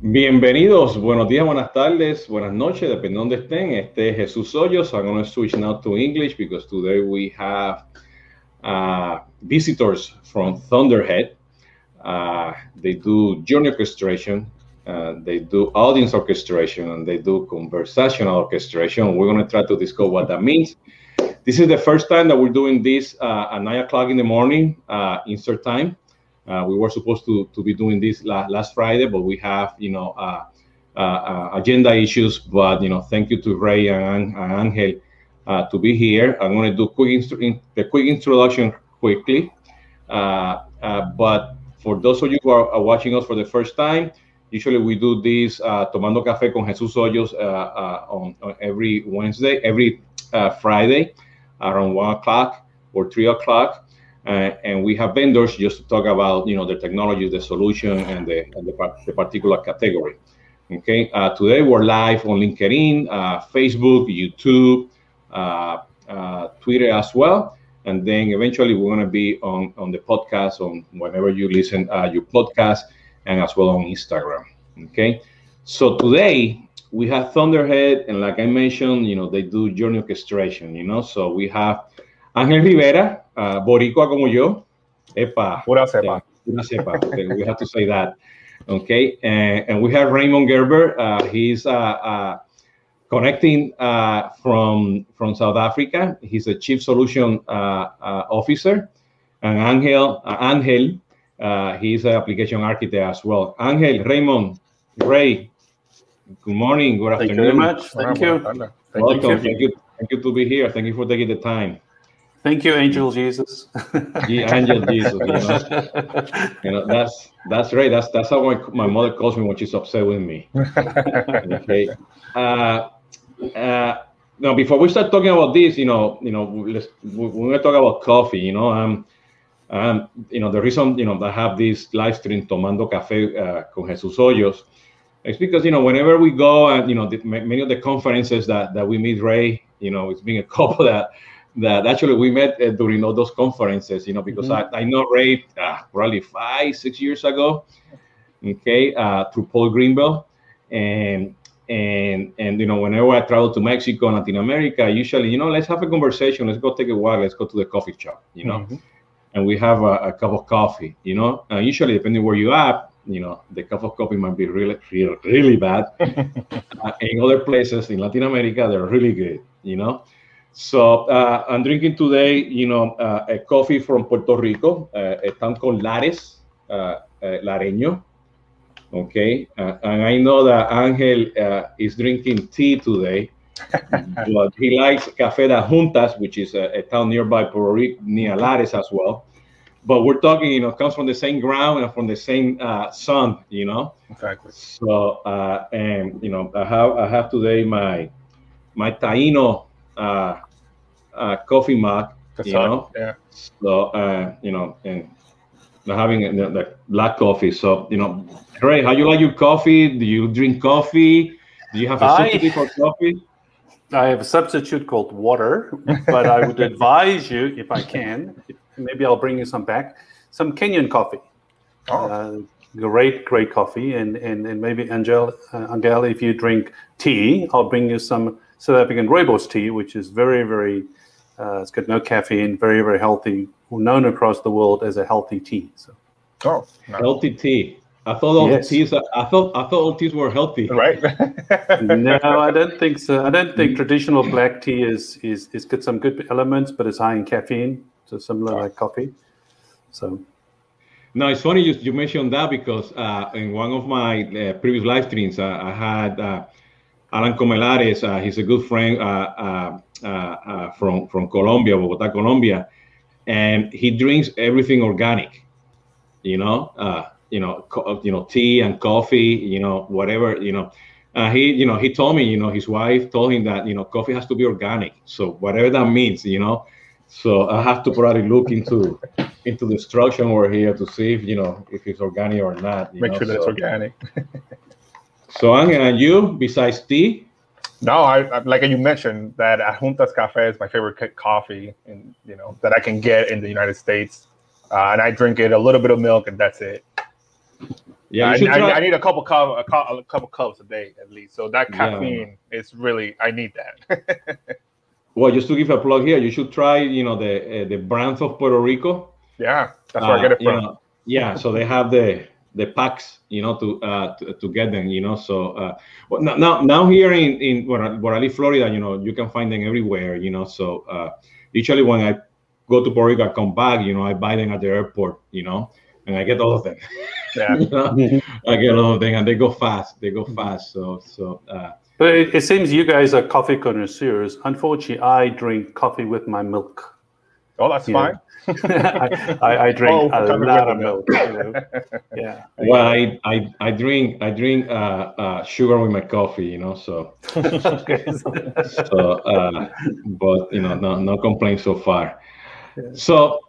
Bienvenidos, buenos días, buenas tardes, buenas noches, depende de dónde estén. Este es Jesús Hoyos. I'm going to switch now to English because today we have uh, visitors from Thunderhead. Uh, they do journey orchestration, uh, they do audience orchestration, and they do conversational orchestration. We're going to try to discover what that means. This is the first time that we're doing this uh, at 9 o'clock in the morning, uh, insert time. Uh, we were supposed to, to be doing this la- last Friday, but we have, you know, uh, uh, uh agenda issues. But, you know, thank you to Ray and, and Angel uh, to be here. I'm going to do quick instru- the quick introduction quickly. Uh, but for those of you who are, are, watching us for the first time, usually we do this Tomando Café con Jesús Hoyos on, on, every Wednesday, every Friday around 1 o'clock or 3 o'clock. Uh, and we have vendors just to talk about you know the technology, the solution, and the, and the, the particular category. Okay, uh, today we're live on LinkedIn, uh, Facebook, YouTube, uh, uh, Twitter as well, and then eventually we're going to be on on the podcast on whenever you listen uh, your podcast, and as well on Instagram. Okay, so today we have Thunderhead, and like I mentioned, you know they do journey orchestration. You know, so we have Ángel Rivera, uh, boricua como yo. Epa. Pura cepa. Pura cepa. we have to say that. Okay. And, and we have Raymond Gerber. Uh, he's uh, uh connecting uh, from, from South Africa. He's a chief solution uh, officer. And Angel, Angel he's an application architect as well. Angel, Raymond, Ray, good morning, good afternoon. Thank you very much. Thank you. Thank Welcome. Thank you. Thank you to be here. Thank you for taking the time. Thank you, Angel Jesus. Angel Jesus. You know? you know, that's that's right. That's that's how my, my mother calls me when she's upset with me. okay. Uh, uh, now, before we start talking about this, you know, you know, let's we're going to talk about coffee. You know, um, um, you know, the reason you know I have this live stream tomando café uh, con Jesús Hoyos. It's because you know whenever we go and you know the, many of the conferences that that we meet Ray, you know, it's been a couple that that actually we met uh, during all those conferences, you know, because mm-hmm. I, I know Ray uh, probably five, six years ago, okay, uh, through Paul Greenberg. And, and, and, you know, whenever I travel to Mexico and Latin America, usually, you know, let's have a conversation. Let's go take a walk. Let's go to the coffee shop, you know, mm-hmm. and we have a, a, cup of coffee, you know, and usually depending where you are, you know, the cup of coffee might be really, really, really bad. Uh, in other places in Latin America, they're really good, you know. So uh, I'm drinking today, you know, uh, a coffee from Puerto Rico, uh, a town called Lares, uh, uh, Lareño. Okay, uh, and I know that Angel is drinking tea today, but he likes Café de Juntas, which is a, a, town nearby Puerto Rico, near Lares as well. But we're talking, you know, comes from the same ground and from the same sun, you know. Exactly. So, and you know, I have I have today my my Taino uh, uh, coffee mug, you know. Yeah. So uh, you know, and having the, the, black coffee. So you know, great. how you like your coffee? Do you drink coffee? Do you have a substitute for coffee? I have a substitute called water, but I would advise you, if I can, maybe I'll bring you some back, some Kenyan coffee. Oh. Uh, great, great coffee, and and, and maybe Angel, uh, Angel, if you drink tea, I'll bring you some South African rooibos tea, which is very, very, uh, it's got no caffeine, very, very healthy, known across the world as a healthy tea. So, oh, no. healthy tea. I thought all yes. teas. I thought I thought all teas were healthy. Right? no, I don't think so. I don't think traditional black tea is is is got some good elements, but it's high in caffeine, so similar oh. like coffee. So. No, it's funny you, you mentioned that because uh, in one of my uh, previous live streams, uh, I had uh, Alan Comelares, uh, he's a good friend uh, uh, uh, from from Colombia, Bogota, Colombia, and he drinks everything organic. You know, uh, you know, co- you know, tea and coffee. You know, whatever. You know, uh, he you know he told me you know his wife told him that you know coffee has to be organic. So whatever that means, you know. So I have to probably look into into the instruction over here to see if you know if it's organic or not. Make know? sure that so, it's organic. So, Angel, and you, besides tea? No, I, I like you mentioned that Juntas Cafe is my favorite coffee, and you know that I can get in the United States, uh, and I drink it a little bit of milk, and that's it. Yeah, I, I, I, need a couple cup, a, cup, a couple cups a day at least. So that caffeine yeah. is really I need that. well, just to give a plug here, you should try you know the uh, the brands of Puerto Rico. Yeah, that's where uh, I get it from. You know, yeah, so they have the the packs, you know, to uh, to, to get them, you know. So uh, well, now now here in in where I live, Florida, you know, you can find them everywhere, you know. So uh, usually when I go to Puerto Rico, I come back, you know, I buy them at the airport, you know, and I get all of them. Yeah, you know? I get all of them, and they go fast. They go fast. So so. Uh, but it, it seems you guys are coffee connoisseurs. Unfortunately, I drink coffee with my milk. Oh, that's yeah. fine. I, I, drink oh, a lot of milk. You know? Yeah. Well, I, I, I drink I drink uh, uh, sugar with my coffee. You know, so so. Uh, but you know, no no complaints so far. Yeah. So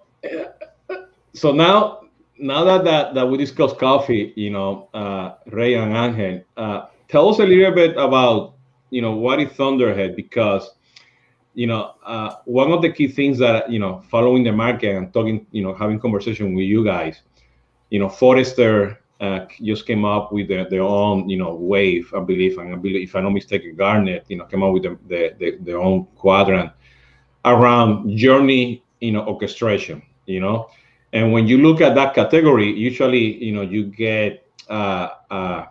so now now that, that that we discuss coffee, you know, uh, Ray and Angel, uh, tell us a little bit about you know what is Thunderhead because you know, uh, one of the key things that you know, following the market and talking, you know, having conversation with you guys, you know, Forrester uh, just came up with their, their own, you know, wave, I believe, and I believe, if I'm not mistaken, Gartner, you know, came up with the, the, the, their own quadrant around journey, you know, orchestration, you know, and when you look at that category, usually, you know, you get uh, uh,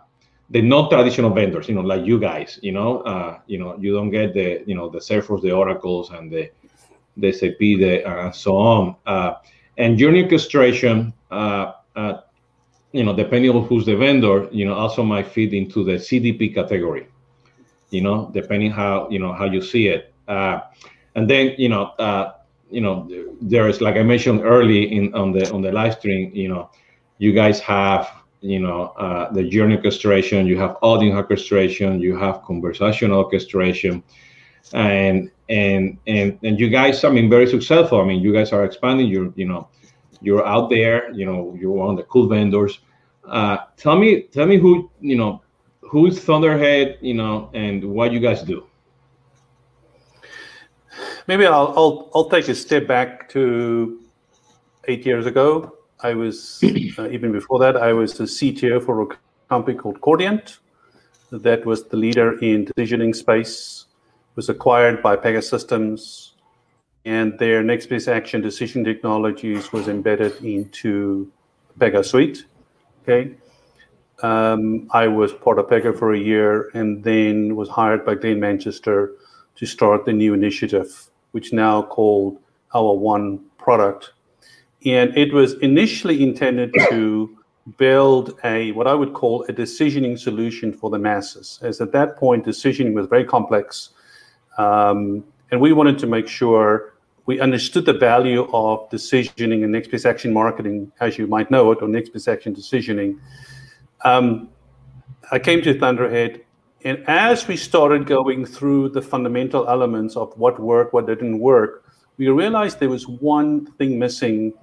the non-traditional vendors, you know, like you guys, you know, uh, you know, you don't get the, you know, the Salesforce, the Oracles, and the, the SAP, the and so on. Uh, and journey orchestration, uh, uh, you know, depending on who's the vendor, you know, also might fit into the CDP category, you know, depending how you know how you see it. Uh, and then, you know, uh, you know, there's like I mentioned early in on the on the live stream, you know, you guys have you know uh, the journey orchestration you have audience orchestration you have conversational orchestration. And and and and you guys i mean very successful. I mean you guys are expanding. You're you know you're out there you know you're one of the cool vendors. Uh, tell me tell me who you know who's thunderhead you know and what you guys do. Maybe i'll i'll, I'll take a step back to eight years ago I was, uh, even before that, I was the CTO for a company called Chordiant That was the leader in decisioning space, was acquired by Pegasystems, and their next best action decision technologies was embedded into Pega Suite. Okay. Um, I was part of Pega for a year and then was hired by Glen Manchester to start the new initiative, which now called our One product and it was initially intended to build a what I would call a decisioning solution for the masses. As at that point, decisioning was very complex, um, and we wanted to make sure we understood the value of decisioning and next best action marketing, as you might know it, or next best action decisioning. Um, I came to Thunderhead, and as we started going through the fundamental elements of what worked, what didn't work, we realized there was one thing missing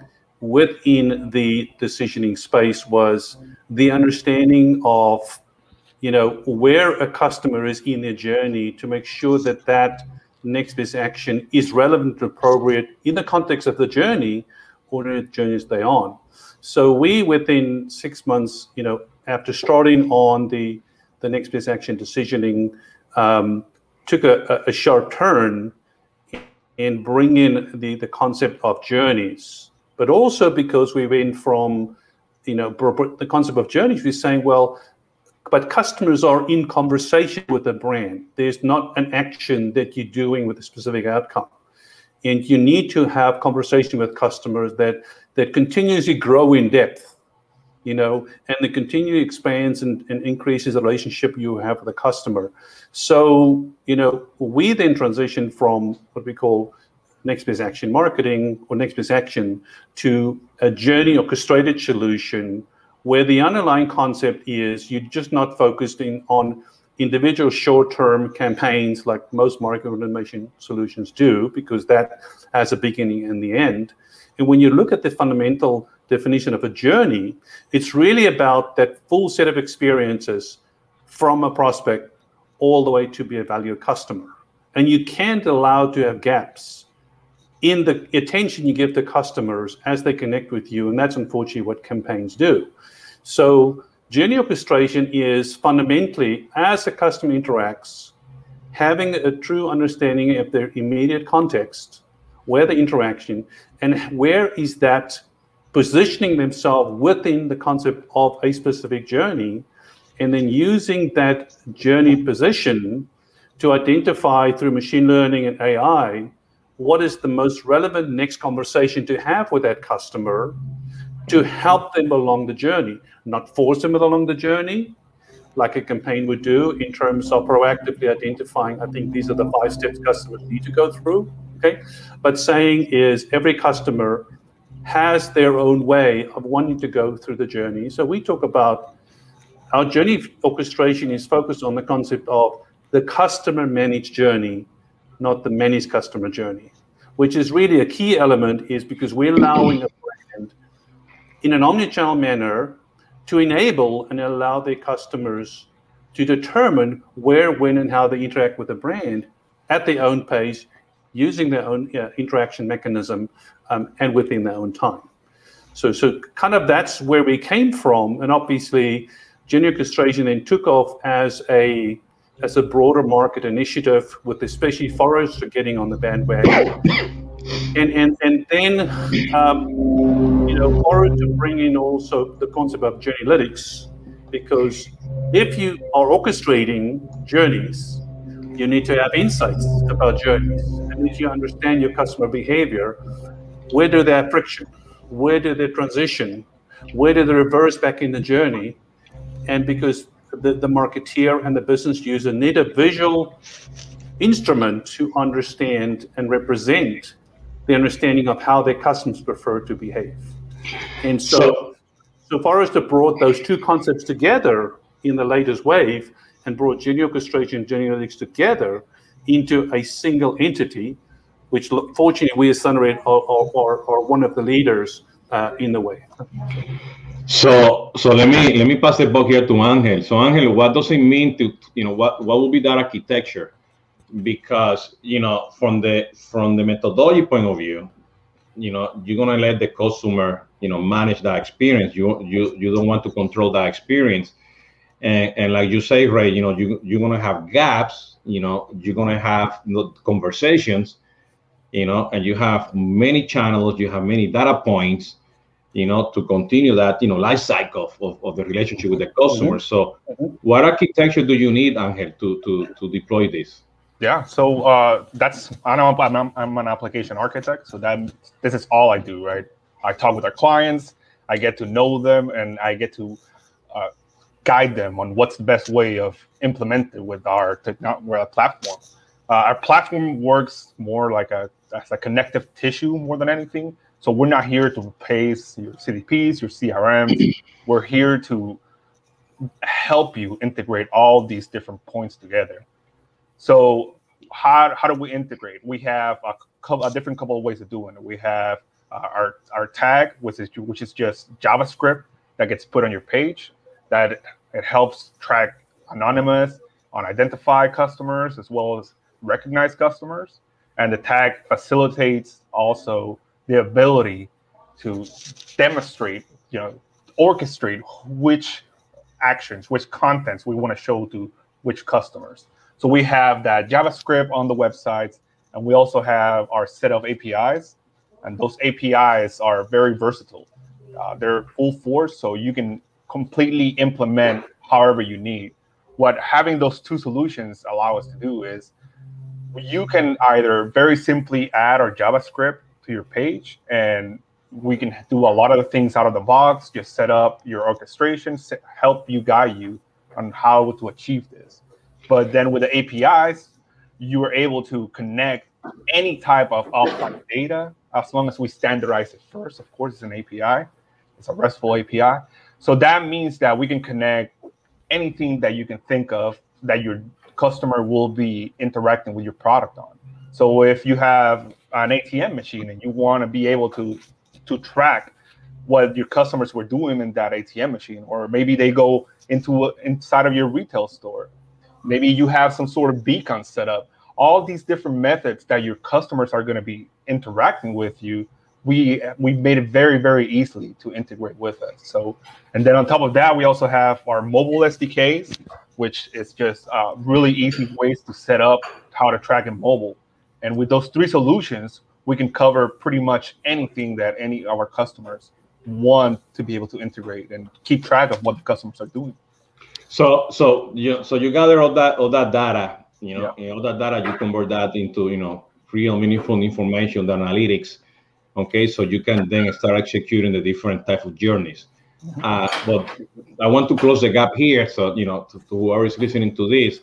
within the decisioning space was the understanding of you know where a customer is in their journey to make sure that that next best action is relevant and appropriate in the context of the journey or the journeys they're on. So we within six months you know after starting on the the next best action decisioning um, took a, a sharp turn in bringing the the concept of journeys but also because we went from, you know, the concept of journeys, we're saying, well, but customers are in conversation with the brand. There's not an action that you're doing with a specific outcome. And you need to have conversation with customers that that continuously grow in depth, you know, and that continually expands and, and increases the relationship you have with the customer. So, you know, we then transition from what we call next best action marketing or next best action to a journey orchestrated solution where the underlying concept is you're just not focusing on individual short-term campaigns like most marketing automation solutions do because that has a beginning and the end. And when you look at the fundamental definition of a journey it's really about that full set of experiences from a prospect all the way to be a valued customer. And you can't allow to have gaps in the attention you give to customers as they connect with you. And that's unfortunately what campaigns do. So Journey orchestration is fundamentally as a customer interacts, having a true understanding of their immediate context, where the interaction, and where is that positioning themselves within the concept of a specific journey, and then using that journey position to identify through machine learning and AI what is the most relevant next conversation to have with that customer to help them along the journey, not force them along the journey, like a campaign would do in terms of proactively identifying, I think these are the five steps customers need to go through. Okay. But saying is every customer has their own way of wanting to go through the journey. So we talk about our journey orchestration is focused on the concept of the customer managed journey, not the managed customer journey, which is really a key element is because we're allowing a brand in an omnichannel manner to enable and allow their customers to determine where, when, and how they interact with the brand at their own pace, using their own uh, interaction mechanism, um, and within their own time. So, so kind of that's where we came from, and obviously, Journey Orchestration then took off as a as a broader market initiative, with especially Forrester getting on the bandwagon, and and and then um, you know Forrester to bring in also the concept of journeylytics, because if you are orchestrating journeys, you need to have insights about journeys, and if you understand your customer behavior, where do they have friction, where do they transition, where do they reverse back in the journey, and because the, the marketeer and the business user need a visual instrument to understand and represent the understanding of how their customers prefer to behave. And so, so, so Forrester brought those two concepts together in the latest wave and brought journey orchestration and journeylytics together into a single entity, which fortunately we as Thunderhead are, are, are, one of the leaders uh, in the way. So, so let me let me pass the ball here to Angel. So, Angel, what does it mean to you know what what will be that architecture? Because you know from the from the methodology point of view, you know you're gonna let the customer you know manage that experience. You you you don't want to control that experience, and and like you say, Ray, you know you you're gonna have gaps. You know you're gonna have conversations. You know, and you have many channels. You have many data points you know, to continue that, you know, life cycle of, of the relationship with the customer. Mm-hmm. So, mm-hmm. what architecture do you need, Angel, to to to deploy this? Yeah, so uh, that's I know I'm, I'm an application architect, so that this is all I do, right? I talk with our clients, I get to know them, and I get to uh, guide them on what's the best way of implementing with our technology platform. Uh, our platform works more like a as a connective tissue more than anything. So we're not here to replace your CDPs, your CRMs. we're here to help you integrate all these different points together. So how, how do we integrate? We have a, couple, a different couple of ways of doing it. We have uh, our, our tag, which is, which is just JavaScript that gets put on your page that it helps track anonymous, unidentified customers, as well as recognized customers. And the tag facilitates also the ability to demonstrate, you know, orchestrate which actions, which contents we want to show to which customers. So we have that JavaScript on the websites, and we also have our set of APIs, and those APIs are very versatile. Uh, they're full force, so you can completely implement however you need. What having those two solutions allow us to do is you can either very simply add our JavaScript to your page and we can do a lot of the things out of the box just set up your orchestration help you guide you on how to achieve this. But then with the apis you are able to connect any type of offline data as long as we standardize it first. Of course it's an api it's a restful api so that means that we can connect anything that you can think of that your customer will be interacting with your product on. So if you have an ATM machine and you want to be able to to track what your customers were doing in that ATM machine, or maybe they go into a, inside of your retail store. Maybe you have some sort of beacon set up. All these different methods that your customers are going to be interacting with you, we we made it very very easily to integrate with us. So, and then on top of that, we also have our mobile SDKs, which is just uh, really easy ways to set up how to track in mobile. And with those three solutions, we can cover pretty much anything that any of our customers want to be able to integrate and keep track of what the customers are doing. So, so you so you gather all that all that data, you know, yeah. all that data you convert that into you know real meaningful information, the analytics. Okay, so you can then start executing the different type of journeys. Mm-hmm. Uh, but I want to close the gap here, so you know, to, to whoever is listening to this.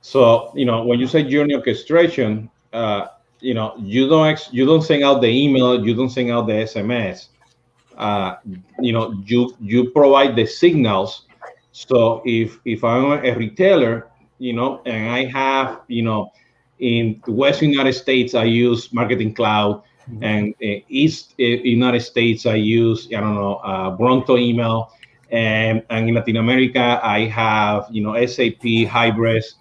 So you know, when you say journey orchestration, uh, you know, you don't ex- you don't send out the email, you don't send out the SMS. Uh, you know, you you provide the signals. So if if I'm a retailer, you know, and I have you know in the Western United States, I use Marketing Cloud, mm-hmm. and uh, East uh, United States, I use I don't know uh, Bronto email, and, and in Latin America, I have you know SAP Hybris,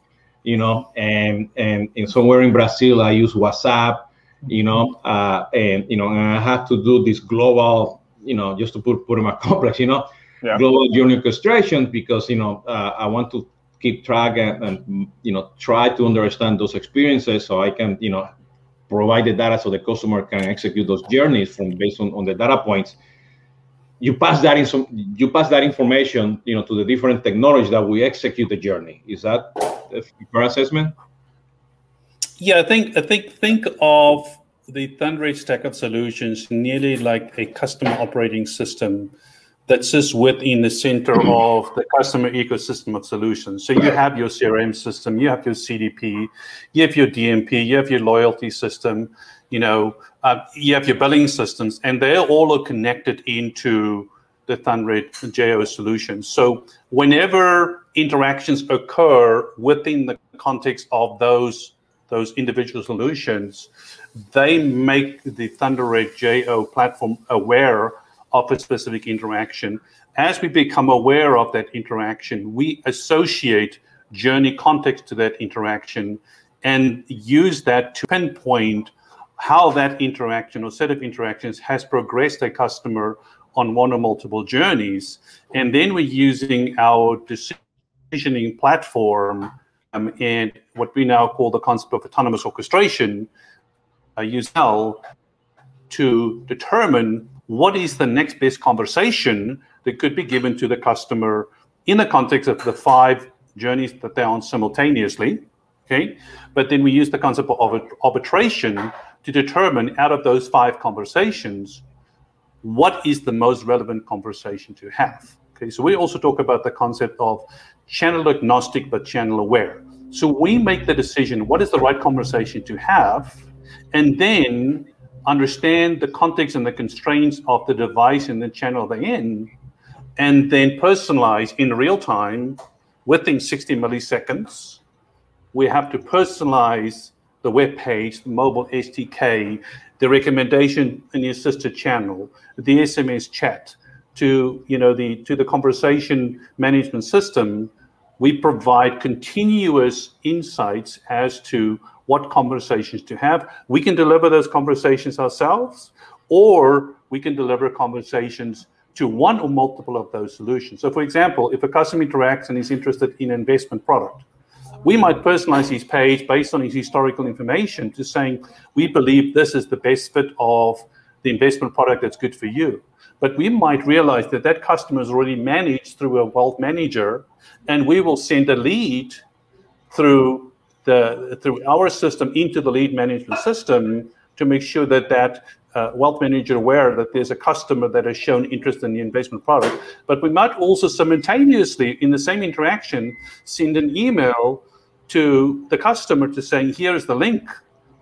you know, and, and and somewhere in Brazil, I use WhatsApp, you know, uh, and you know, and I have to do this global, you know, just to put put in my complex, you know, yeah. global journey orchestration because you know uh, I want to keep track and, and, you know try to understand those experiences so I can you know provide the data so the customer can execute those journeys from based on, on the data points. You pass that in some you pass that information you know to the different technologies that we execute the journey. Is that fair assessment? Yeah, I think I think think of the Thunderhead stack of solutions nearly like a customer operating system that sits within the center of the customer ecosystem of solutions. So you have your CRM system, you have your CDP, you have your DMP, you have your loyalty system, you know, uh, you have your billing systems, and they all are connected into the Thunderhead JO solution. So whenever interactions occur within the context of those those individual solutions, they make the Thunderhead JO platform aware of a specific interaction. As we become aware of that interaction, we associate journey context to that interaction and use that to pinpoint how that interaction or set of interactions has progressed a customer on one or multiple journeys. And then we're using our decisioning platform um, and what we now call the concept of autonomous orchestration, uh, use L to determine what is the next best conversation that could be given to the customer in the context of the five journeys that they're on simultaneously. Okay, but then we use the concept of arbitration to determine out of those five conversations what is the most relevant conversation to have. Okay, so we also talk about the concept of channel agnostic but channel aware. So we make the decision what is the right conversation to have, and then understand the context and the constraints of the device and the channel they're in, and then personalize in real time within 60 milliseconds. We have to personalize the web page, the mobile SDK, the recommendation in the assisted channel, the SMS chat, to you know the to the conversation management system. We provide continuous insights as to what conversations to have. We can deliver those conversations ourselves, or we can deliver conversations to one or multiple of those solutions. So, for example, if a customer interacts and is interested in an investment product, we might personalize his page based on his historical information to saying, we believe this is the best fit of the investment product that's good for you. But we might realize that that customer is already managed through a wealth manager, and we will send a lead through the through our system into the lead management system to make sure that that uh, wealth manager aware that there's a customer that has shown interest in the investment product. But we might also simultaneously, in the same interaction, send an email to the customer to saying, here's the link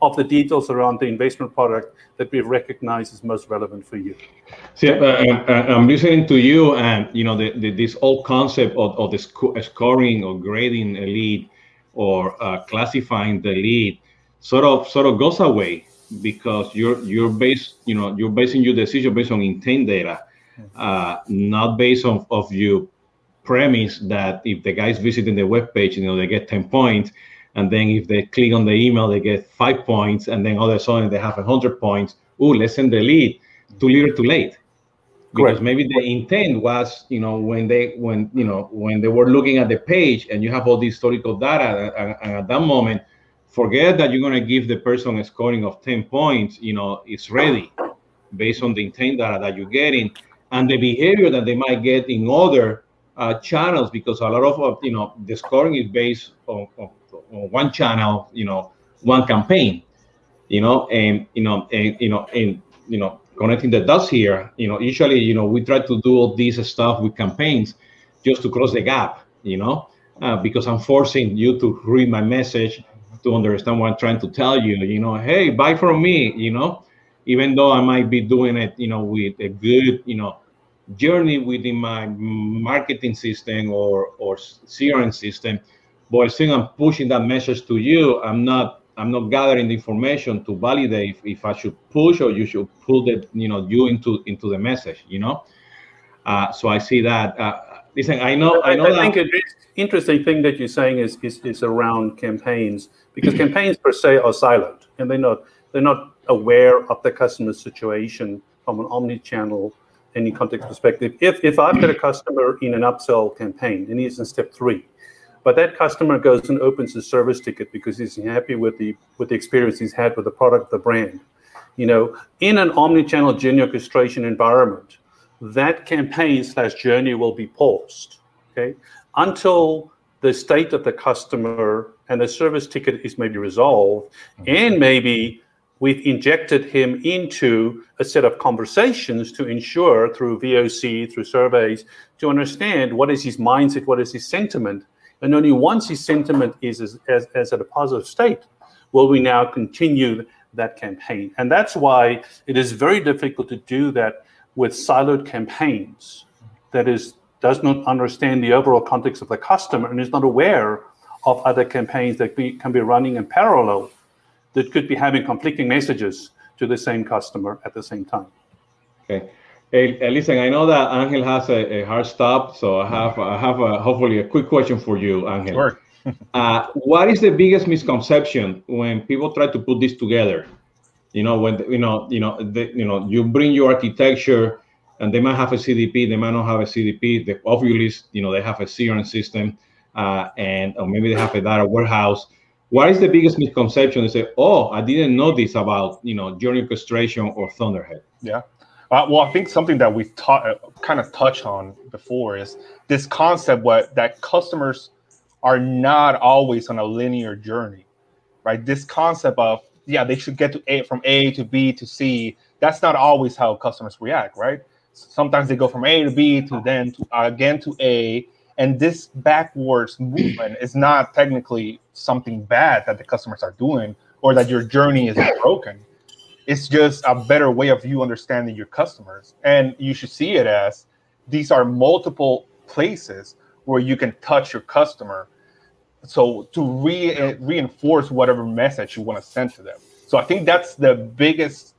of the details around the investment product that we recognize is most relevant for you. See, uh, uh, uh I'm listening to you, and you know the, the, this whole concept of, of the sc- scoring or grading a lead or uh, classifying the lead sort of sort of goes away because you're you're based you know you're basing your decision based on intent data uh, not based on of your premise that if the guy's visiting the web page you know they get 10 points and then if they click on the email they get five points and then all of a sudden they have 100 points. Oh let's send the lead. Too little too late. Because Correct. maybe the intent was you know when they when you know when they were looking at the page and you have all the historical data and, and at that moment forget that you're going to give the person a scoring of 10 points you know it's ready based on the intent data that you're getting and the behavior that they might get in other uh, channels because a lot of you know the scoring is based on, on, on one channel you know one campaign you know and you know and you know and you know connecting the dots here, you know, usually, you know, we try to do all this stuff with campaigns just to close the gap, you know, uh, because I'm forcing you to read my message to understand what I'm trying to tell you, you know, hey, buy from me, you know, even though I might be doing it, you know, with a good, you know, journey within my marketing system or or CRM system, but still I'm pushing that message to you. I'm not I'm not gathering the information to validate if, if, I should push or you should pull the you know you into into the message. You know, uh, so I see that. Uh, listen, I know, I know. I, I think an interesting thing that you're saying is, is is around campaigns because campaigns per se are silent and they're not they're not aware of the customer situation from an omni-channel any context perspective. If if I've got a customer in an upsell campaign and he's in step three but that customer goes and opens a service ticket because he's happy with the with the experience he's had with the product, the brand. You know, in an omni-channel journey orchestration environment, that campaign slash journey will be paused. Okay, until the state of the customer and the service ticket is maybe resolved, and maybe we've injected him into a set of conversations to ensure through VOC, through surveys, to understand what is his mindset, what is his sentiment, and only once his sentiment is as, as, as at a positive state will we now continue that campaign. And that's why it is very difficult to do that with siloed campaigns. That is, does not understand the overall context of the customer and is not aware of other campaigns that be, can be running in parallel that could be having conflicting messages to the same customer at the same time. Okay. Hey, listen, I know that Angel has a, a, hard stop, so I have I have a, hopefully a quick question for you, Angel. Sure. uh, what is the biggest misconception when people try to put this together? You know, when you know, you know, the, you know, you bring your architecture, and they might have a CDP, they might not have a CDP. They obviously, you know, they have a CRM system, uh, and or maybe they have a data warehouse. What is the biggest misconception? They say, "Oh, I didn't know this about you know journey orchestration or Thunderhead." Yeah. Uh, well, I think something that we've taught, uh, kind of touched on before is this concept what that customers are not always on a linear journey, right? This concept of yeah, they should get to A from A to B to C. That's not always how customers react, right? Sometimes they go from A to B to then to uh, again to A, and this backwards movement is not technically something bad that the customers are doing or that your journey is broken it's just a better way of you understanding your customers. And you should see it as these are multiple places where you can touch your customer. So to re- reinforce whatever message you want to send to them. So I think that's the biggest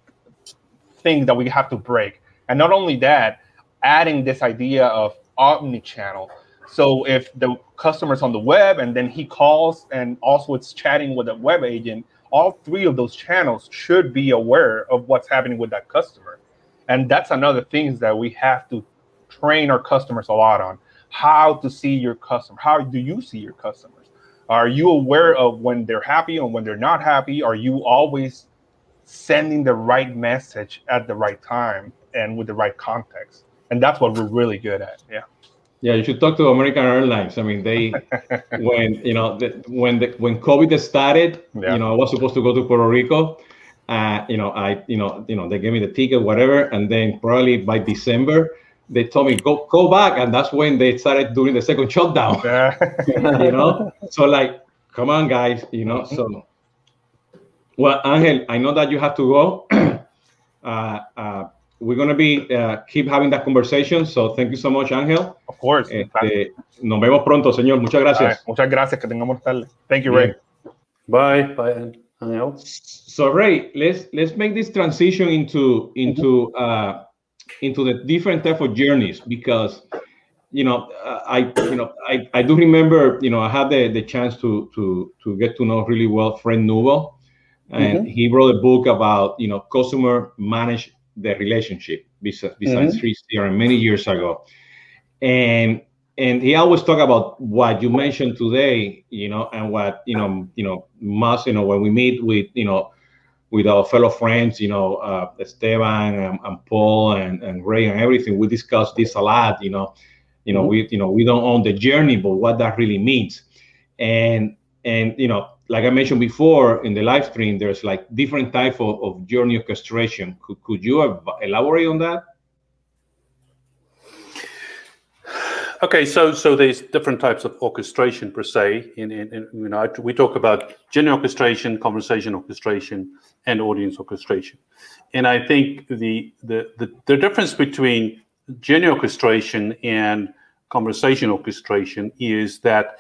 thing that we have to break. And not only that, adding this idea of omni-channel. So if the customer's on the web and then he calls and also it's chatting with a web agent, all three of those channels should be aware of what's happening with that customer. And that's another thing that we have to train our customers a lot on how to see your customer. How do you see your customers? Are you aware of when they're happy and when they're not happy? Are you always sending the right message at the right time and with the right context? And that's what we're really good at. Yeah. Yeah, you should talk to American Airlines. I mean, they when you know the, when the, when COVID started, yeah. you know, I was supposed to go to Puerto Rico. Uh, you know, I you know you know they gave me the ticket, whatever, and then probably by December they told me go go back, and that's when they started doing the second shutdown. Yeah. you know, so like, come on, guys, you know. So, well, Angel, I know that you have to go. uh, uh, we're going to be uh, keep having that conversation. So thank you so much, Angel. Of course. Este, nos vemos pronto, señor. Muchas gracias. Right. Muchas gracias. Que tengamos tarde. Thank you, Ray. Yeah. Bye. Bye, Angel. So Ray, let's let's make this transition into into mm-hmm. uh, into the different type of journeys because you know uh, I you know I, I do remember you know I had the, the chance to to to get to know really well Fred Newell and mm-hmm. he wrote a book about you know customer managed the relationship besides, besides mm-hmm. CRM many years ago. And and he always talk about what you mentioned today, you know, and what you know, you know, must you know when we meet with you know with our fellow friends, you know, uh, Esteban and, and, Paul and, and Ray and everything, we discuss this a lot, you know, you know, mm-hmm. we you know we don't own the journey, but what that really means, and and you know, like I mentioned before in the live stream, there's like different type of, of journey orchestration. Could could you elaborate on that? Okay, so so there's different types of orchestration per se. In, in, in you know, we talk about journey orchestration, conversation orchestration, and audience orchestration. And I think the the the, the difference between journey orchestration and conversation orchestration is that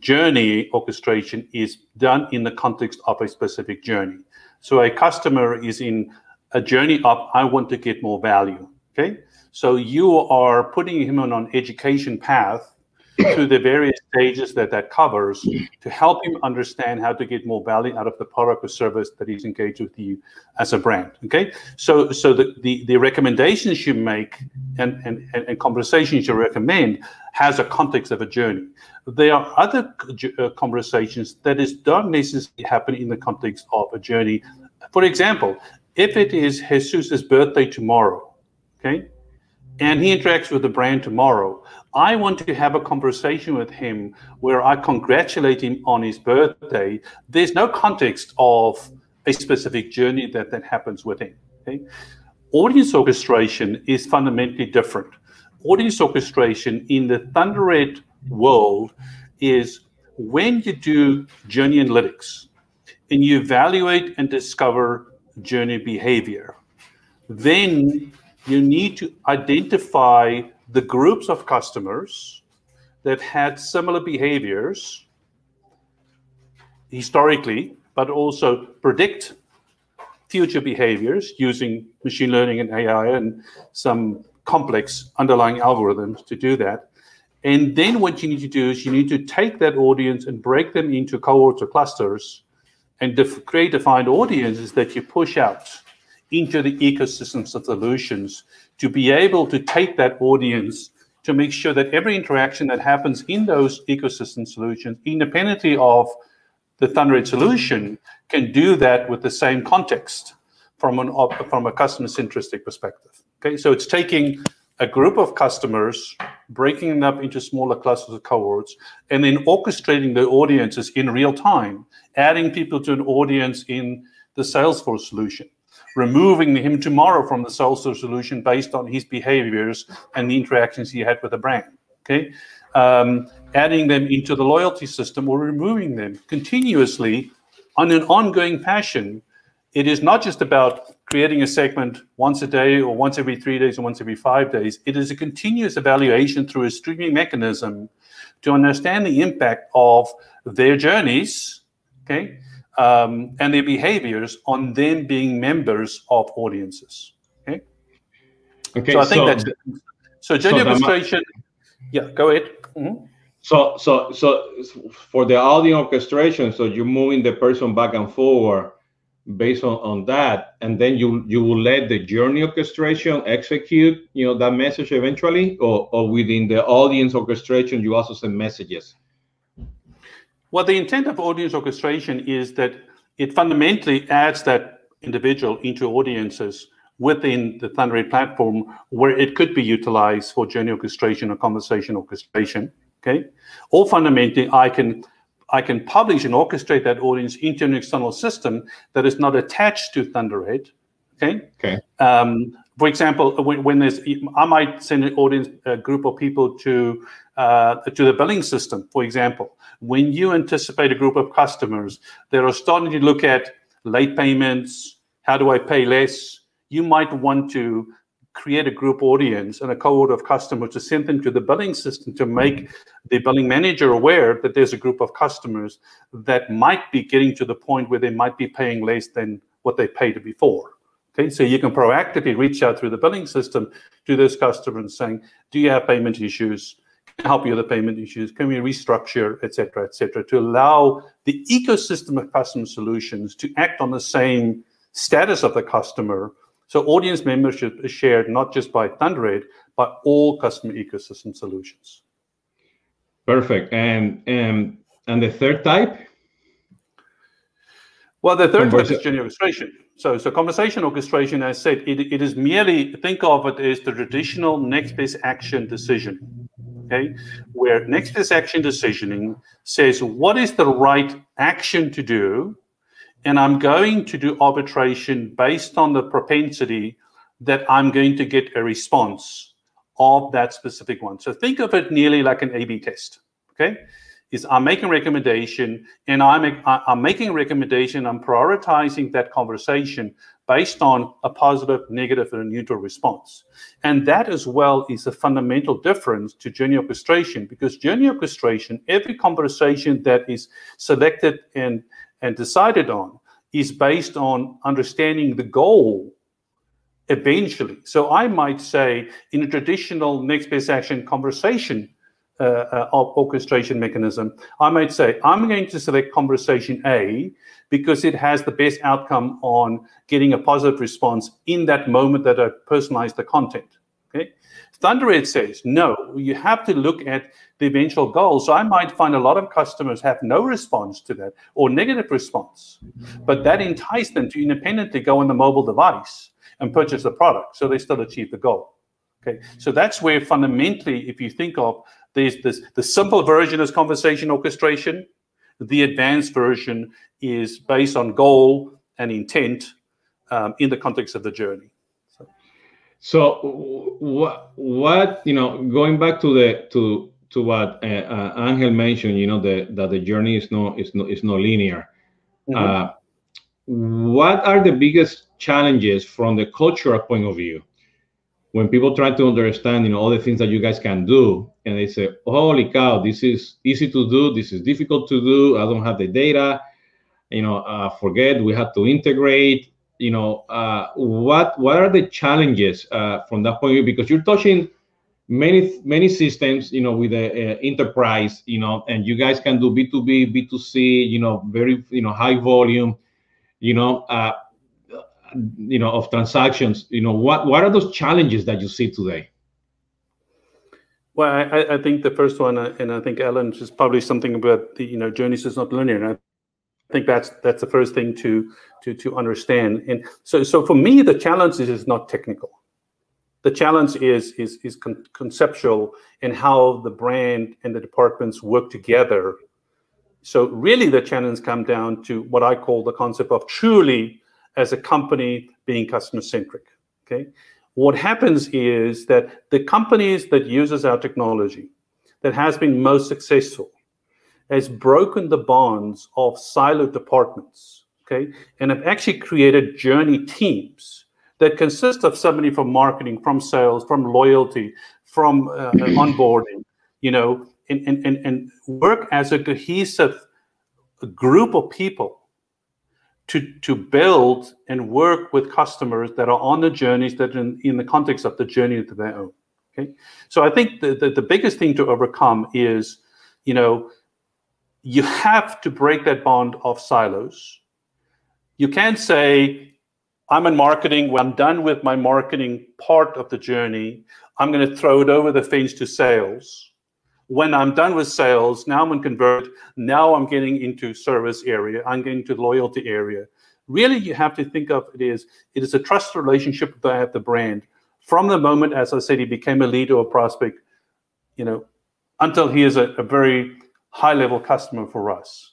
journey orchestration is done in the context of a specific journey. So a customer is in a journey of I want to get more value. Okay. So you are putting him on an education path through the various stages that that covers to help him understand how to get more value out of the product or service that he's engaged with you as a brand. Okay, so so the the, the recommendations you make and, and and conversations you recommend has a context of a journey. There are other uh, conversations that is don't necessarily happen in the context of a journey. For example, if it is Jesus's birthday tomorrow, okay and he interacts with the brand tomorrow. I want to have a conversation with him where I congratulate him on his birthday. There's no context of a specific journey that that happens with him. Okay? Audience orchestration is fundamentally different. Audience orchestration in the ThunderHead world is when you do journey analytics and you evaluate and discover journey behavior, then you need to identify the groups of customers that had similar behaviors historically, but also predict future behaviors using machine learning and AI and some complex underlying algorithms to do that. And then what you need to do is you need to take that audience and break them into cohorts or clusters and def- create defined audiences that you push out into the ecosystems of solutions to be able to take that audience to make sure that every interaction that happens in those ecosystem solutions, independently of the ThunderHead solution, can do that with the same context from an from a customer centristic perspective. Okay, so it's taking a group of customers, breaking them up into smaller clusters of cohorts, and then orchestrating the audiences in real time, adding people to an audience in the Salesforce solution removing him tomorrow from the Salesforce solution based on his behaviors and the interactions he had with the brand. Okay, um, adding them into the loyalty system or removing them continuously on an ongoing fashion. It is not just about creating a segment once a day or once every three days or once every five days. It is a continuous evaluation through a streaming mechanism to understand the impact of their journeys. Okay, um, and their behaviors on them being members of audiences. Okay. Okay. So I think so, that's it. So journey so orchestration. Yeah. Go ahead. Mm-hmm. So so so for the audio orchestration, so you're moving the person back and forward based on, on that and then you you will let the journey orchestration execute you know that message eventually or, or within the audience orchestration you also send messages well, the intent of audience orchestration is that it fundamentally adds that individual into audiences within the ThunderHead platform where it could be utilized for journey orchestration or conversation orchestration. Okay. Or fundamentally, I can I can publish and orchestrate that audience into an external system that is not attached to ThunderHead. Okay. Okay. Um, for example, when, when, there's, I might send an audience, a group of people to uh, to the billing system, for example. When you anticipate a group of customers that are starting to look at late payments, how do I pay less? You might want to create a group audience and a cohort of customers to send them to the billing system to make the billing manager aware that there's a group of customers that might be getting to the point where they might be paying less than what they paid before. Okay, so you can proactively reach out through the billing system to those customers saying, "Do you have payment issues? Can I help you with the payment issues? Can we restructure, etc., etc., to allow the ecosystem of customer solutions to act on the same status of the customer, So audience membership is shared not just by Thunderhead, but all customer ecosystem solutions. Perfect. And and and the third type? Well, the third type is journey orchestration. So, so conversation orchestration, as I said, it, it is merely think of it as the traditional next best action decision. Okay, where next best action decisioning says what is the right action to do, and I'm going to do arbitration based on the propensity that I'm going to get a response of that specific one. So think of it nearly like an A/B test. Okay, is I'm making a recommendation and I'm, I'm making a recommendation, I'm prioritizing that conversation based on a positive, negative, and a neutral response. And that as well is a fundamental difference to journey orchestration because journey orchestration, every conversation that is selected and, and decided on is based on understanding the goal eventually. So I might say in a traditional next best action conversation, uh, uh, orchestration mechanism, I might say, I'm going to select conversation A because it has the best outcome on getting a positive response in that moment that I personalize the content. Okay. Thunderhead says, no, you have to look at the eventual goal. So I might find a lot of customers have no response to that or negative response, but that enticed them to independently go on the mobile device and purchase the product. So they still achieve the goal. Okay. So that's where fundamentally, if you think of there's this the simple version is conversation orchestration. The advanced version is based on goal and intent um, in the context of the journey. So, what what you know going back to the to to what uh, uh, Angel mentioned, you know, the, that the journey is not is not is not linear. Mm-hmm. Uh, what are the biggest challenges from the cultural point of view when people try to understand, you know, all the things that you guys can do, and they say, "Holy cow, this is easy to do. This is difficult to do. I don't have the data. You know, uh, forget we have to integrate. You know, uh, what what are the challenges uh, from that point of view? Because you're touching many many systems, you know, with the enterprise, you know, and you guys can do B two B, B two C, you know, very you know high volume, you know." Uh, you know of transactions you know what what are those challenges that you see today well i, I think the first one uh, and i think ellen just published something about the you know journeys is not linear i think that's that's the first thing to to to understand and so so for me the challenge is, is not technical the challenge is is is con- conceptual in how the brand and the departments work together so really the challenge come down to what i call the concept of truly as a company being customer centric. Okay. What happens is that the companies that uses our technology that has been most successful has broken the bonds of siloed departments, okay, and have actually created journey teams that consist of somebody from marketing, from sales, from loyalty, from uh, onboarding, you know, and, and, and, and work as a cohesive group of people to, to build and work with customers that are on the journeys that in, in the context of the journey that they own. Okay. So I think the, the, the biggest thing to overcome is, you know, you have to break that bond of silos. You can't say, I'm in marketing, when I'm done with my marketing part of the journey, I'm going to throw it over the fence to sales when I'm done with sales, now I'm in convert. Now I'm getting into service area. I'm getting to loyalty area. Really, you have to think of it as it is a trust relationship that I have the brand from the moment, as I said, he became a lead or a prospect, you know, until he is a, a very high level customer for us.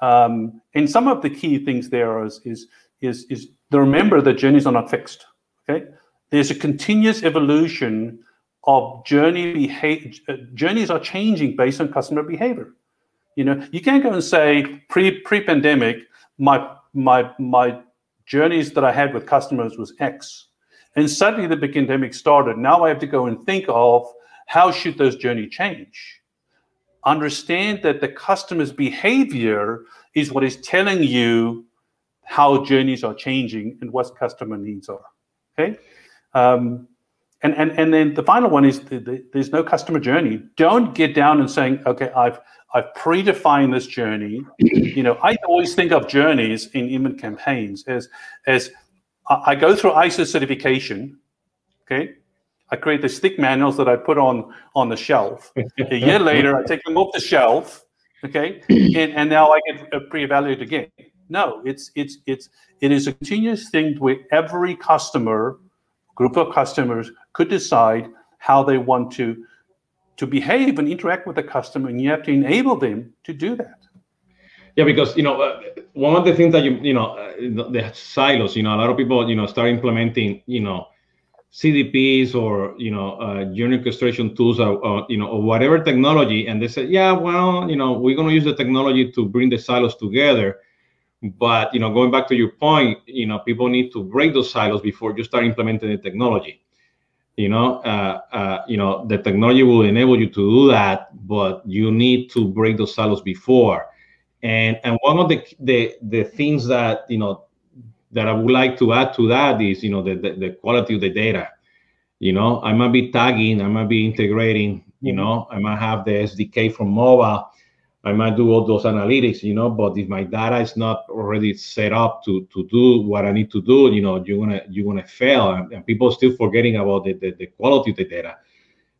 Um, and some of the key things there is is is is to remember that journeys are not fixed. Okay, there's a continuous evolution of journey behavior. Uh, journeys are changing based on customer behavior. You know, you can't go and say pre pre pandemic, my my my journeys that I had with customers was X, and suddenly the pandemic started. Now I have to go and think of how should those journey change. Understand that the customer's behavior is what is telling you how journeys are changing and what customer needs are. Okay. Um, and and and then the final one is the, the, there's no customer journey. Don't get down and saying, okay, I've I've predefined this journey. You know, I always think of journeys in email campaigns as as I go through ISO certification. Okay, I create the stick manuals that I put on on the shelf. a year later, I take them off the shelf. Okay, and, and now I get pre-evaluated again. No, it's it's it's it is a continuous thing where every customer, group of customers, could decide how they want to to behave and interact with the customer, and you have to enable them to do that. Yeah, because you know uh, one of the things that you you know uh, the silos. You know, a lot of people you know start implementing you know CDPs or you know uh, journey orchestration tools or, or, you know or whatever technology, and they say, yeah, well, you know, we're going to use the technology to bring the silos together. But you know, going back to your point, you know, people need to break those silos before you start implementing the technology. You know, uh, uh, you know, the technology will enable you to do that, but you need to break those silos before. And and one of the the the things that you know that I would like to add to that is, you know, the, the, the, quality of the data. You know, I might be tagging, I might be integrating, you know, I might have the SDK from mobile, I might do all those analytics, you know, but if my data is not already set up to to do what I need to do, you know, you're gonna you're gonna fail, and, and people still forgetting about the, the, the, quality of the data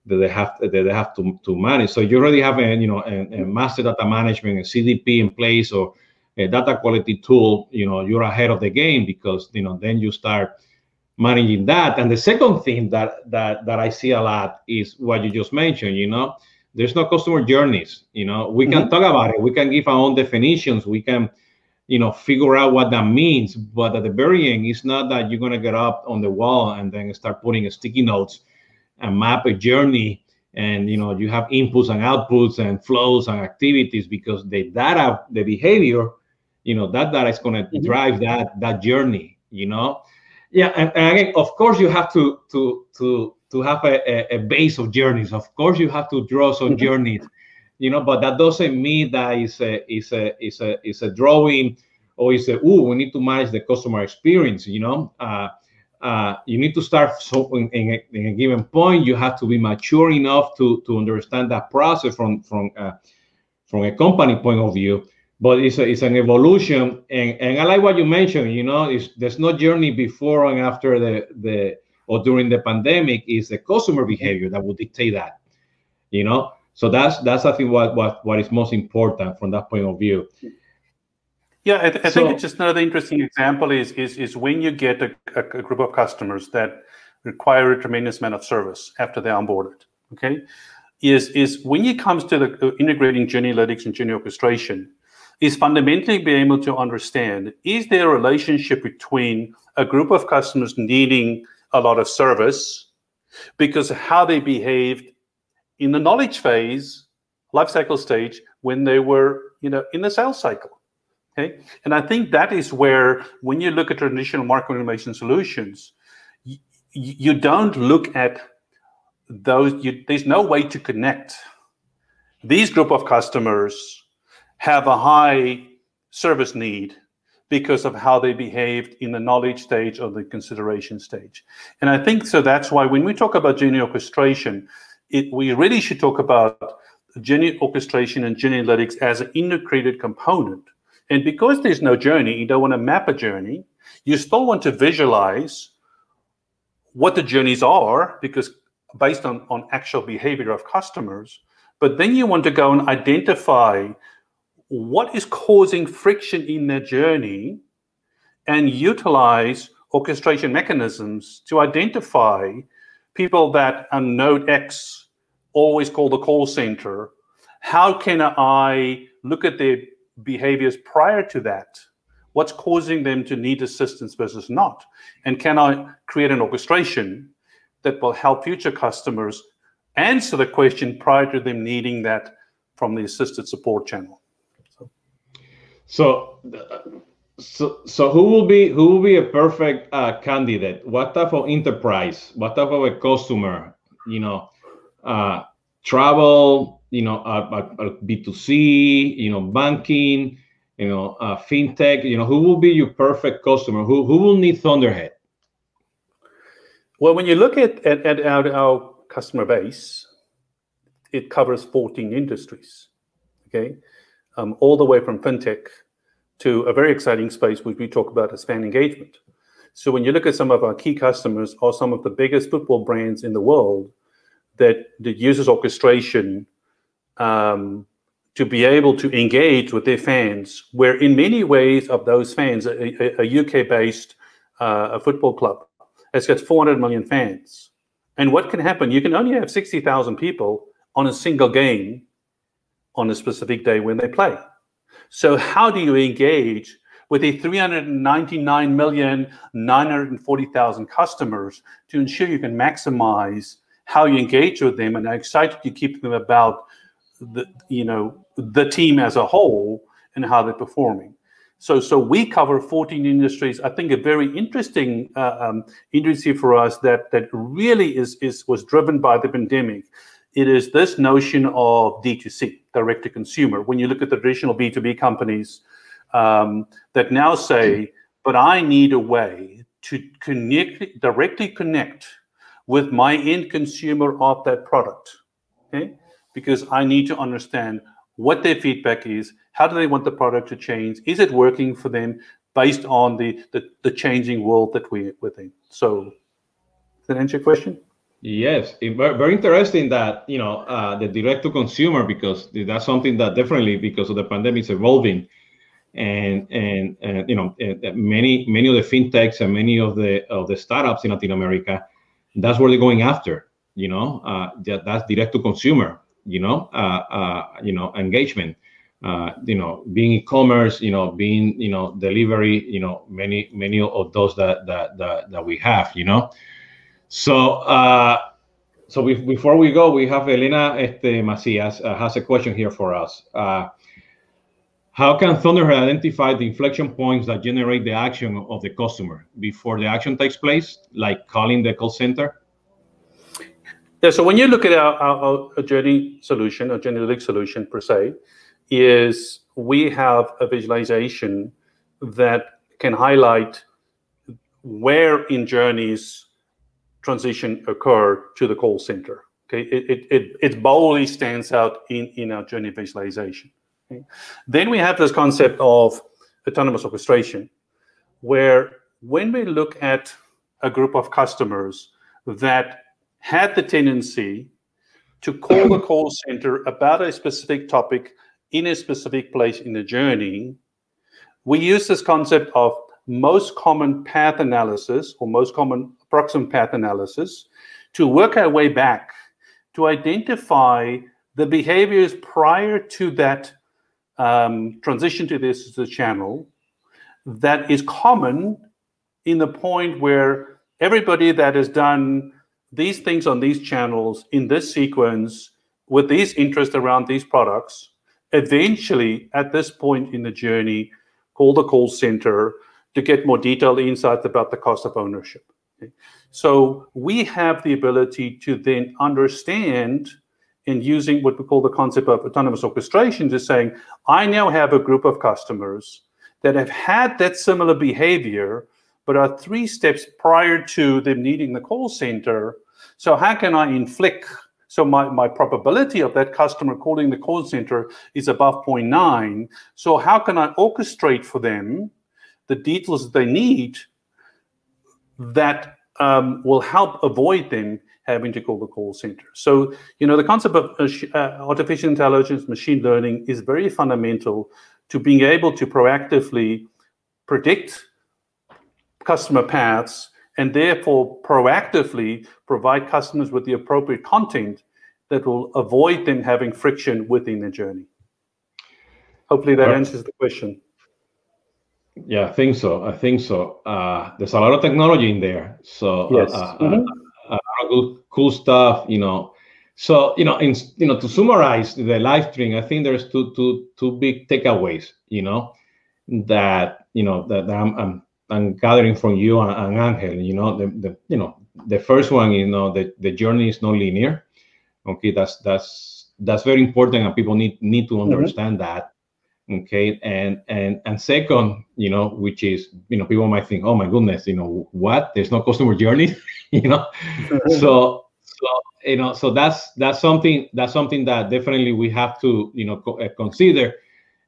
that they have that they have to, to manage. So you already have a you know a, a master data management, a CDP in place, or a data quality tool, you know, you're ahead of the game because you know then you start managing that. And the second thing that that that I see a lot is what you just mentioned. You know, there's no customer journeys. You know, we can mm-hmm. talk about it. We can give our own definitions. We can, you know, figure out what that means. But at the very end, it's not that you're gonna get up on the wall and then start putting sticky notes and map a journey and you know you have inputs and outputs and flows and activities because the data the behavior you know that that is going to mm-hmm. drive that that journey you know yeah and, and, again of course you have to to to to have a, a, base of journeys of course you have to draw some mm-hmm. journeys you know but that doesn't mean that is a is a is a is a drawing or is a oh we need to manage the customer experience you know uh, uh, you need to start so in, in, a, in, a, given point you have to be mature enough to to understand that process from from uh, from a company point of view but it's a, it's an evolution. And, and i like what you mentioned you know there's no journey before and after the the or during the pandemic is the customer behavior that will dictate that you know? So that's that's i think what what what is most important from that point of view. Yeah i, th- I so, think it's just another interesting example is is is when you get a, a, a group of customers that require a tremendous amount of service after they're onboarded okay? Is is when it comes to the uh, integrating journey analytics and journey orchestration is fundamentally be able to understand is there a relationship between a group of customers needing a lot of service because how they behaved in the knowledge phase life cycle stage when they were you know in the sales cycle okay? And i think that is where when you look at traditional marketing automation solutions you, you don't look at those you, there's no way to connect these group of customers have a high service need because of how they behaved in the knowledge stage or the consideration stage. And I think so that's why when we talk about journey orchestration, it, we really should talk about journey orchestration and journey analytics as an integrated component. And because there's no journey, you don't want to map a journey, you still want to visualize what the journeys are because based on, on actual behavior of customers. But then you want to go and identify what is causing friction in their journey and utilize orchestration mechanisms to identify people that are node X always call the call center. How can I look at their behaviors prior to that? What's causing them to need assistance versus not? And can I create an orchestration that will help future customers answer the question prior to them needing that from the assisted support channel? So, so, so who will be who will be a perfect uh, candidate? What type of enterprise? What type of a customer? You know, uh, travel. You know, uh, B two C. You know, banking. You know, uh, fintech. You know, who will be your perfect customer? Who who will need Thunderhead? Well, when you look at at, at our, our customer base, it covers 14 industries. Okay um, all the way from fintech to a very exciting space which we talk about as fan engagement. So when you look at some of our key customers, or some of the biggest football brands in the world, that that uses orchestration um, to be able to engage with their fans, where in many ways of those fans, a, a, a UK-based uh, a football club has got 400 million fans. And what can happen? You can only have 60,000 people on a single game on a specific day when they play. So how do you engage with a 399,940,000 customers to ensure you can maximize how you engage with them and how excited you keep them about the you know the team as a whole and how they're performing. So, so we cover 14 industries. I think a very interesting uh, um, industry for us that that really is is was driven by the pandemic. It is this notion of D2C, direct to consumer. When you look at the traditional B2B companies um, that now say, "But I need a way to connect directly connect with my end consumer of that product," okay? Because I need to understand what their feedback is, how do they want the product to change, is it working for them based on the the, the changing world that we, we're in. So, does that answer your question? Yes, very interesting that you know uh, the direct to consumer because that's something that definitely because of the pandemic is evolving, and and, and you know many many of the fintechs and many of the of the startups in Latin America, that's what they're going after. You know, uh, that's direct to consumer you know, uh, uh, you know, engagement, uh, you know, being e-commerce, you know, being, you know, delivery, you know, many, many of those that that that, that we have, you know. So, uh, so we, before we go, we have Elena este, Macias uh, has a question here for us. Uh, how can Thunderhead identify the inflection points that generate the action of the customer before the action takes place, like calling the call center? Yeah, so when you look at our, our, our journey solution, our journey solution per se, is we have a visualization that can highlight where in journeys transition occur to the call center. Okay, it, it, it, it boldly stands out in, in our journey visualization. Okay? Then we have this concept of autonomous orchestration, where when we look at a group of customers that had the tendency to call the call center about a specific topic in a specific place in the journey, we use this concept of most common path analysis or most common approximate path analysis to work our way back to identify the behaviors prior to that um, transition to this as a channel that is common in the point where everybody that has done these things on these channels in this sequence with these interests around these products eventually at this point in the journey call the call center to get more detailed insights about the cost of ownership so we have the ability to then understand in using what we call the concept of autonomous orchestration to saying i now have a group of customers that have had that similar behavior but are three steps prior to them needing the call center. So how can I inflict? So my, my probability of that customer calling the call center is above 0.9. So how can I orchestrate for them the details that they need that um, will help avoid them having to call the call center. So, you know, the concept of uh, artificial intelligence, machine learning is very fundamental to being able to proactively predict customer paths and therefore proactively provide customers with the appropriate content that will avoid them having friction within the journey. Hopefully that answers the question. Yeah, I think so. I think so. Uh, there's a lot of technology in there. So uh, yes. Uh, mm-hmm. a lot of good, cool stuff, you know. So, you know, in, you know, to summarize the live stream, I think there's two, two, two big takeaways, you know, that, you know, that, that I'm, I'm I'm gathering from you and, and Angel, you know, the, the you know the first one, you know, the, the journey is not linear. Okay, that's that's that's very important, and people need need to mm-hmm. understand mm-hmm. that. Okay, and and and second, you know, which is you know, people might think, oh my goodness, you know, what? There's no customer journey, you know. so so you know, so that's that's something that's something that definitely we have to you know co- uh, consider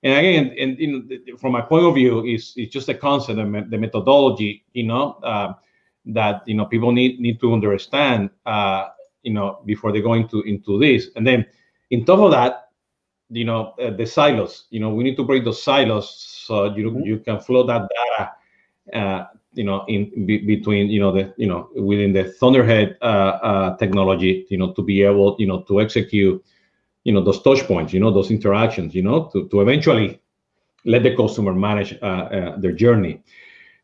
and again, and, you know, from my point of view, is it's just a concept, the, the methodology, you know, uh, that you know people need need to understand, uh, you know, before they go into into this. And then, in top of that, you know, uh, the silos. You know, we need to break those silos so you mm-hmm. you can flow that data, uh, you know, in be, between you know the you know within the Thunderhead uh, uh, technology, you know, to be able you know to execute you know those touch points you know those interactions you know to, to eventually let the customer manage uh, uh, their journey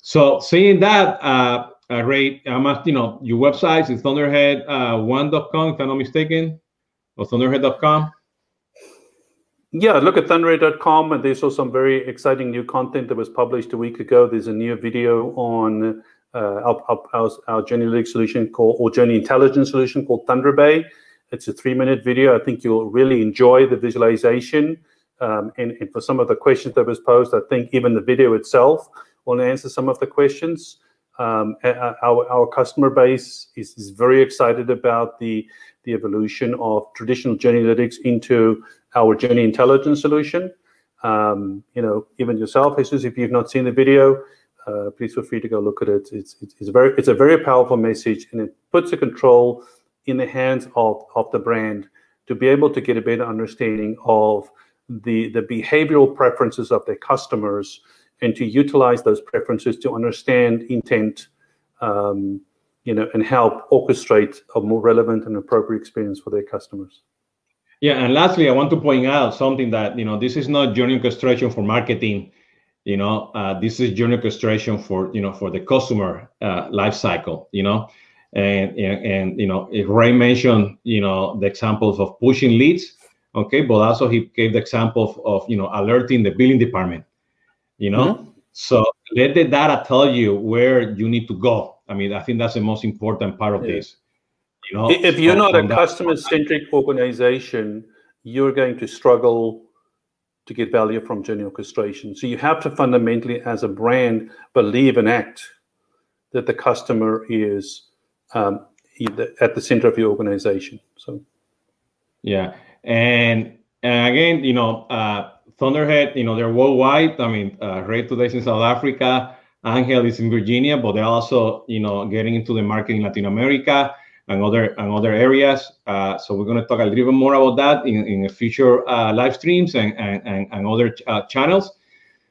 so saying that uh, uh ray i'm at, you know your website is thunderhead1.com uh, if i'm not mistaken or thunderhead.com yeah look at thunderhead.com and they saw some very exciting new content that was published a week ago there's a new video on uh, our, our, our journey solution called or journey intelligence solution called thunderbay it's a three minute video. I think you'll really enjoy the visualization. Um, and, and, for some of the questions that was posed, I think even the video itself will answer some of the questions. Um, our, our customer base is, is very excited about the, the evolution of traditional journey analytics into our journey intelligence solution. Um, you know, even yourself, Jesus, if you've not seen the video, uh, please feel free to go look at it. It's, it's, very, it's a very powerful message and it puts the control in the hands of, of the brand to be able to get a better understanding of the, the behavioral preferences of their customers and to utilize those preferences to understand intent um, you know and help orchestrate a more relevant and appropriate experience for their customers yeah and lastly i want to point out something that you know this is not journey orchestration for marketing you know uh, this is journey orchestration for you know for the customer uh, life cycle you know and, and, and you know, Ray mentioned, you know, the examples of pushing leads, okay, but also he gave the example of, of you know, alerting the billing department, you know. Mm-hmm. So let the data tell you where you need to go. I mean, I think that's the most important part of yeah. this. If you're not a customer-centric organization, you're going to struggle to get value from journey orchestration. So you have to fundamentally, as a brand, believe and act that the customer is um, at the center of your organization. So, yeah, and and again, you know, uh, Thunderhead, you know, they're worldwide. I mean, uh, Ray today's in South Africa, Angel is in Virginia, but they're also, you know, getting into the market in Latin America and other and other areas. Uh, so we're going to talk a little bit more about that in, in future uh, live streams and and, and, and other uh, channels.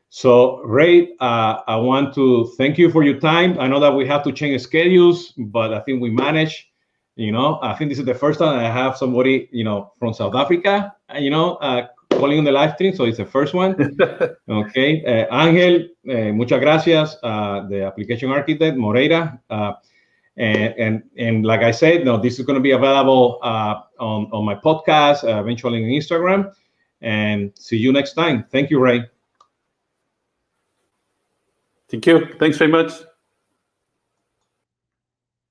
So, Ray, uh, I want to thank you for your time. I know that we have to change schedules, but I think we manage. You know, I think this is the first time I have somebody, you know, from South Africa, you know, uh, calling on the live stream. So it's the first one. okay. Uh, Angel, uh, muchas gracias. Uh, the application architect, Moreira. And, and, and like I said, no, this is going to be available uh, on, on my podcast, uh, eventually on Instagram. And see you next time. Thank you, Ray. Thank you. Thanks very much.